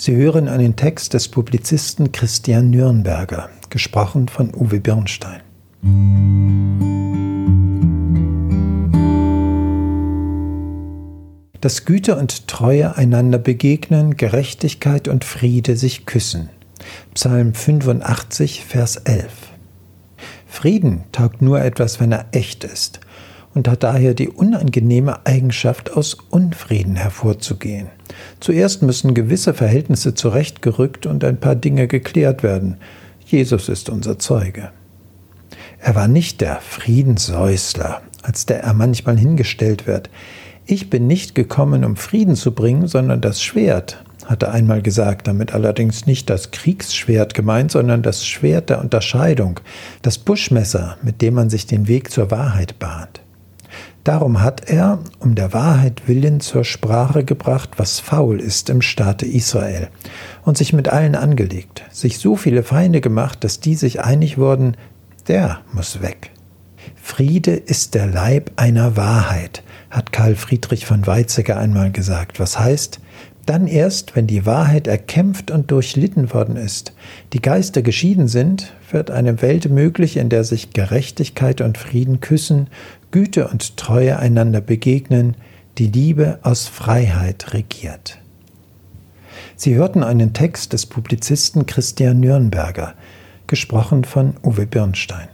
Sie hören einen Text des Publizisten Christian Nürnberger, gesprochen von Uwe Birnstein. Dass Güte und Treue einander begegnen, Gerechtigkeit und Friede sich küssen. Psalm 85, Vers 11. Frieden taugt nur etwas, wenn er echt ist und hat daher die unangenehme Eigenschaft, aus Unfrieden hervorzugehen. Zuerst müssen gewisse Verhältnisse zurechtgerückt und ein paar Dinge geklärt werden. Jesus ist unser Zeuge. Er war nicht der Friedenssäusler, als der er manchmal hingestellt wird. Ich bin nicht gekommen, um Frieden zu bringen, sondern das Schwert, hat er einmal gesagt, damit allerdings nicht das Kriegsschwert gemeint, sondern das Schwert der Unterscheidung, das Buschmesser, mit dem man sich den Weg zur Wahrheit bahnt. Darum hat er, um der Wahrheit willen, zur Sprache gebracht, was faul ist im Staate Israel, und sich mit allen angelegt, sich so viele Feinde gemacht, dass die sich einig wurden, der muss weg. Friede ist der Leib einer Wahrheit, hat Karl Friedrich von Weizsäcker einmal gesagt, was heißt, dann erst, wenn die Wahrheit erkämpft und durchlitten worden ist, die Geister geschieden sind, wird eine Welt möglich, in der sich Gerechtigkeit und Frieden küssen, Güte und Treue einander begegnen, die Liebe aus Freiheit regiert. Sie hörten einen Text des Publizisten Christian Nürnberger, gesprochen von Uwe Birnstein.